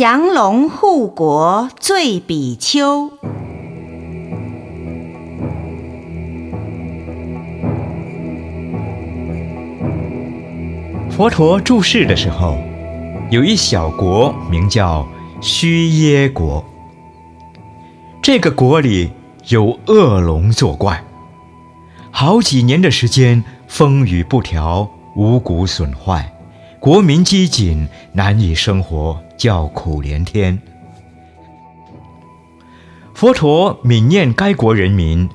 降龙护国醉比丘。佛陀住世的时候，有一小国名叫须耶国。这个国里有恶龙作怪，好几年的时间风雨不调，五谷损坏。国民饥馑，难以生活，叫苦连天。佛陀悯念该国人民，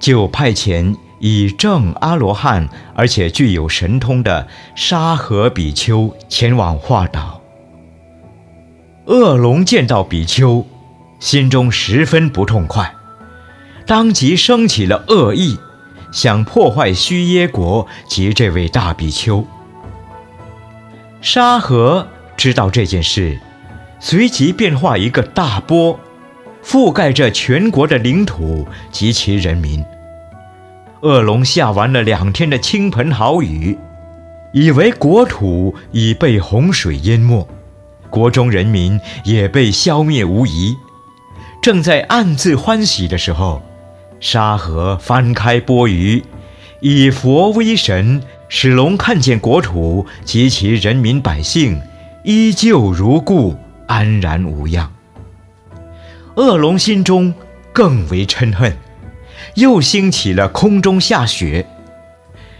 就派遣以正阿罗汉而且具有神通的沙和比丘前往化导。恶龙见到比丘，心中十分不痛快，当即生起了恶意，想破坏须耶国及这位大比丘。沙河知道这件事，随即变化一个大波，覆盖着全国的领土及其人民。恶龙下完了两天的倾盆好雨，以为国土已被洪水淹没，国中人民也被消灭无疑。正在暗自欢喜的时候，沙河翻开波鱼，以佛威神。使龙看见国土及其人民百姓依旧如故，安然无恙。恶龙心中更为嗔恨，又兴起了空中下雪。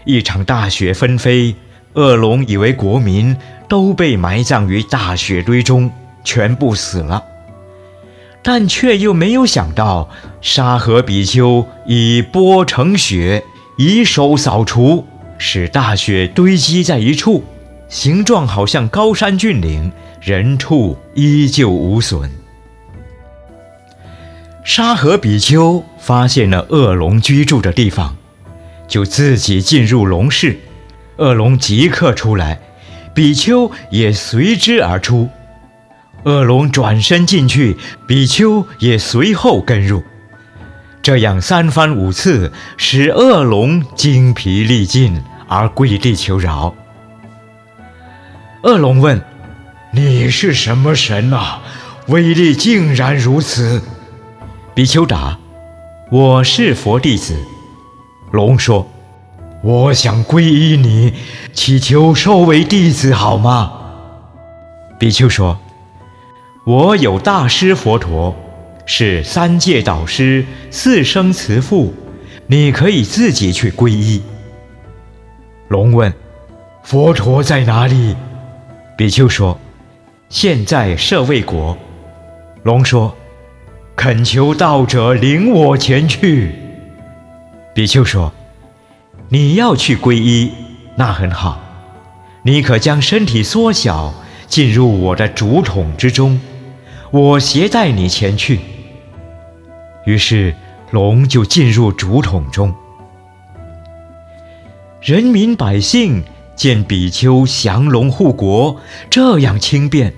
一场大雪纷飞，恶龙以为国民都被埋葬于大雪堆中，全部死了，但却又没有想到沙河比丘以波成雪，以手扫除。使大雪堆积在一处，形状好像高山峻岭，人畜依旧无损。沙河比丘发现了恶龙居住的地方，就自己进入龙室，恶龙即刻出来，比丘也随之而出。恶龙转身进去，比丘也随后跟入。这样三番五次，使恶龙精疲力尽而跪地求饶。恶龙问：“你是什么神啊？威力竟然如此？”比丘答：“我是佛弟子。”龙说：“我想皈依你，祈求收为弟子好吗？”比丘说：“我有大师佛陀。”是三界导师、四生慈父，你可以自己去皈依。龙问：“佛陀在哪里？”比丘说：“现在舍卫国。”龙说：“恳求道者领我前去。”比丘说：“你要去皈依，那很好。你可将身体缩小，进入我的竹筒之中，我携带你前去。”于是，龙就进入竹筒中。人民百姓见比丘降龙护国，这样轻便，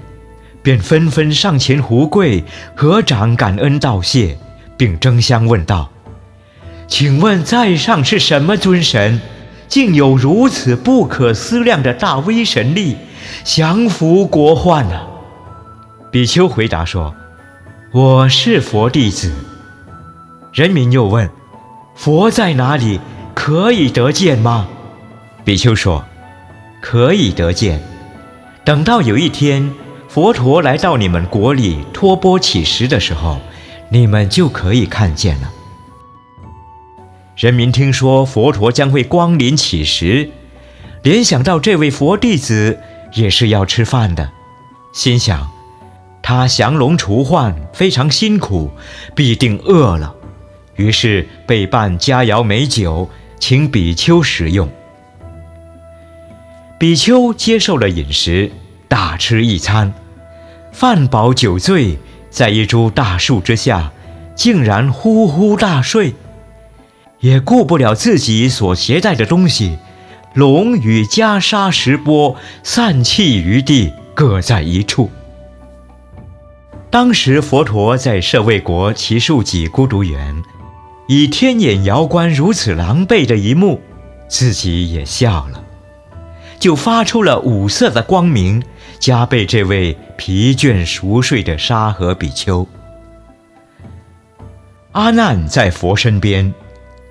便纷纷上前胡跪，合掌感恩道谢，并争相问道：“请问在上是什么尊神？竟有如此不可思量的大威神力，降服国患呢？”比丘回答说：“我是佛弟子。”人民又问：“佛在哪里？可以得见吗？”比丘说：“可以得见。等到有一天，佛陀来到你们国里托钵乞食的时候，你们就可以看见了。”人民听说佛陀将会光临乞食，联想到这位佛弟子也是要吃饭的，心想：他降龙除患非常辛苦，必定饿了。于是备办佳肴美酒，请比丘食用。比丘接受了饮食，大吃一餐，饭饱酒醉，在一株大树之下，竟然呼呼大睡，也顾不了自己所携带的东西，龙与袈裟石钵散弃于地，各在一处。当时佛陀在舍卫国奇树给孤独园。以天眼遥观如此狼狈的一幕，自己也笑了，就发出了五色的光明，加倍这位疲倦熟睡的沙河比丘。阿难在佛身边，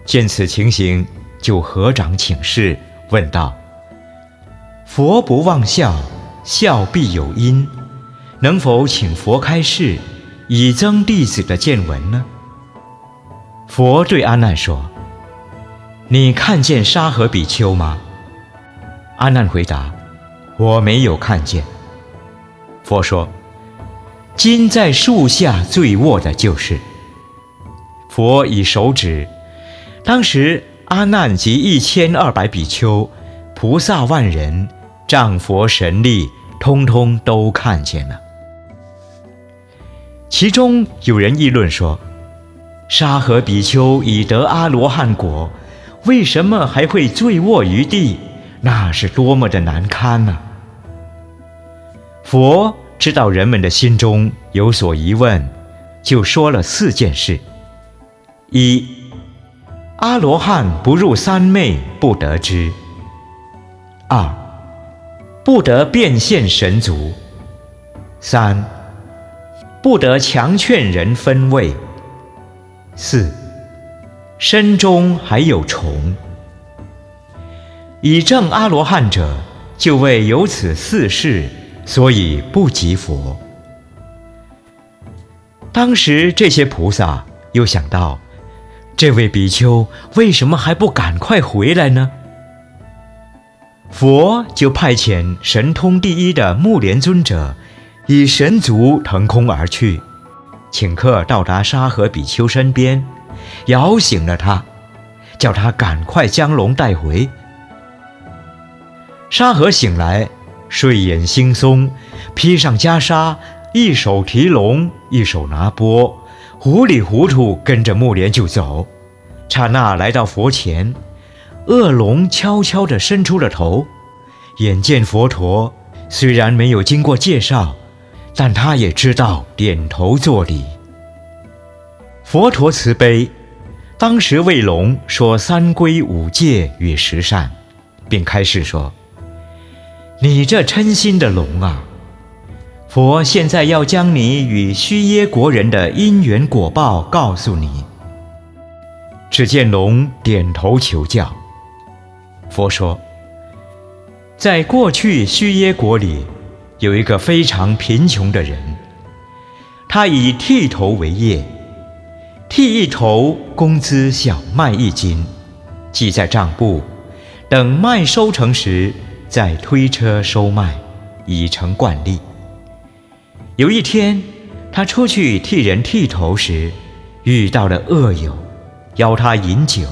见此情形，就合掌请示，问道：“佛不忘笑，笑必有因，能否请佛开示，以增弟子的见闻呢？”佛对阿难说：“你看见沙河比丘吗？”阿难回答：“我没有看见。”佛说：“今在树下醉卧的就是。”佛以手指，当时阿难及一千二百比丘、菩萨万人、仗佛神力，通通都看见了。其中有人议论说：“沙河比丘已得阿罗汉果，为什么还会醉卧于地？那是多么的难堪啊！”佛知道人们的心中有所疑问，就说了四件事。一，阿罗汉不入三昧不得知。二，不得变现神足。三，不得强劝人分位。四，身中还有虫。以证阿罗汉者，就为有此四事，所以不及佛。当时这些菩萨又想到。这位比丘为什么还不赶快回来呢？佛就派遣神通第一的木莲尊者，以神足腾空而去，请客到达沙河比丘身边，摇醒了他，叫他赶快将龙带回。沙河醒来，睡眼惺忪，披上袈裟，一手提龙，一手拿钵。糊里糊涂跟着木莲就走，刹那来到佛前，恶龙悄悄地伸出了头，眼见佛陀，虽然没有经过介绍，但他也知道，点头作礼。佛陀慈悲，当时为龙说三规五戒与十善，并开示说：“你这嗔心的龙啊！”佛现在要将你与须耶国人的因缘果报告诉你。只见龙点头求教。佛说，在过去须耶国里，有一个非常贫穷的人，他以剃头为业，剃一头工资小麦一斤，记在账簿，等麦收成时再推车收麦，已成惯例。有一天，他出去替人剃头时，遇到了恶友，邀他饮酒，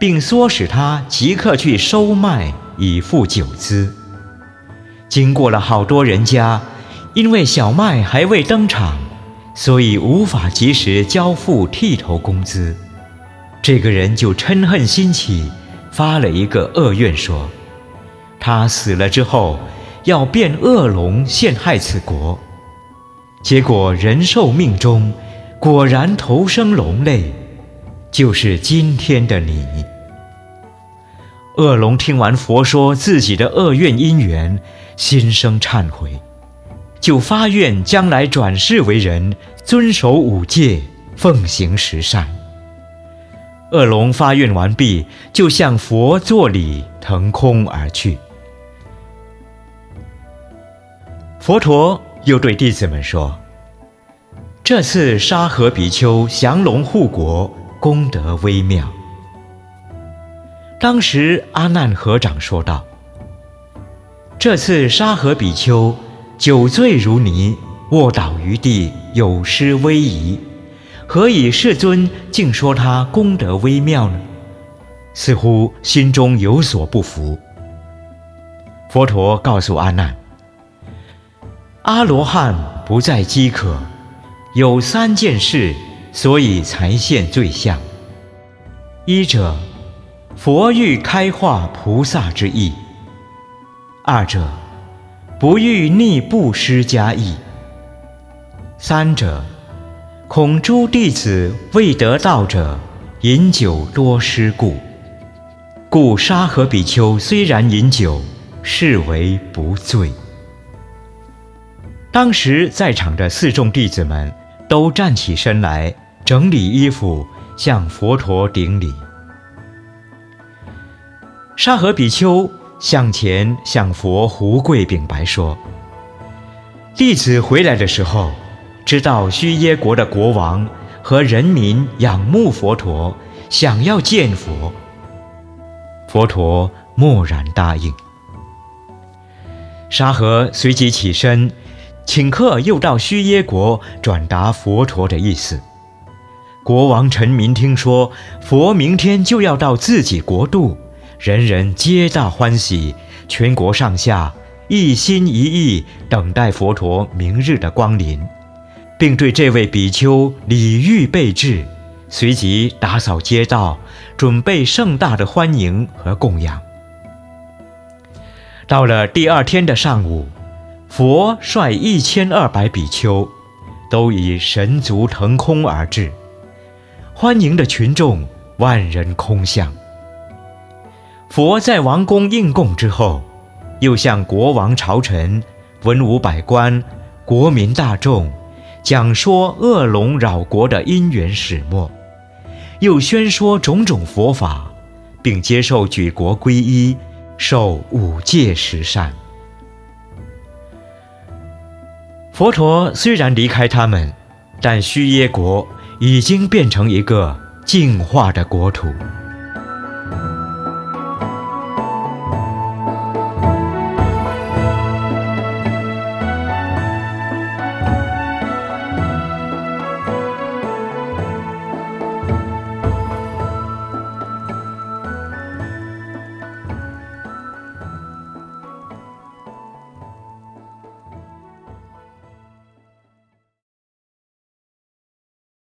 并唆使他即刻去收麦以付酒资。经过了好多人家，因为小麦还未登场，所以无法及时交付剃头工资。这个人就嗔恨心起，发了一个恶愿，说：他死了之后，要变恶龙陷害此国。结果人寿命中，果然投生龙类，就是今天的你。恶龙听完佛说自己的恶愿因缘，心生忏悔，就发愿将来转世为人，遵守五戒，奉行十善。恶龙发愿完毕，就向佛作礼，腾空而去。佛陀。又对弟子们说：“这次沙河比丘降龙护国，功德微妙。”当时阿难合掌说道：“这次沙河比丘酒醉如泥，卧倒于地，有失威仪，何以世尊竟说他功德微妙呢？”似乎心中有所不服。佛陀告诉阿难。阿罗汉不再饥渴，有三件事，所以才现罪相。一者，佛欲开化菩萨之意；二者，不欲逆布施家意；三者，恐诸弟子未得道者饮酒多失故。故沙河比丘虽然饮酒，视为不醉。当时在场的四众弟子们都站起身来，整理衣服，向佛陀顶礼。沙河比丘向前向佛胡跪禀白说：“弟子回来的时候，知道须耶国的国王和人民仰慕佛陀，想要见佛。佛陀默然答应。沙河随即起身，请客又到须耶国转达佛陀的意思。国王臣民听说佛明天就要到自己国度。”人人皆大欢喜，全国上下一心一意等待佛陀明日的光临，并对这位比丘礼遇备至，随即打扫街道，准备盛大的欢迎和供养。到了第二天的上午，佛率一千二百比丘，都以神足腾空而至，欢迎的群众万人空巷。佛在王宫应供之后，又向国王、朝臣、文武百官、国民大众讲说恶龙扰国的因缘始末，又宣说种种佛法，并接受举国皈依，受五戒十善。佛陀虽然离开他们，但须耶国已经变成一个净化的国土。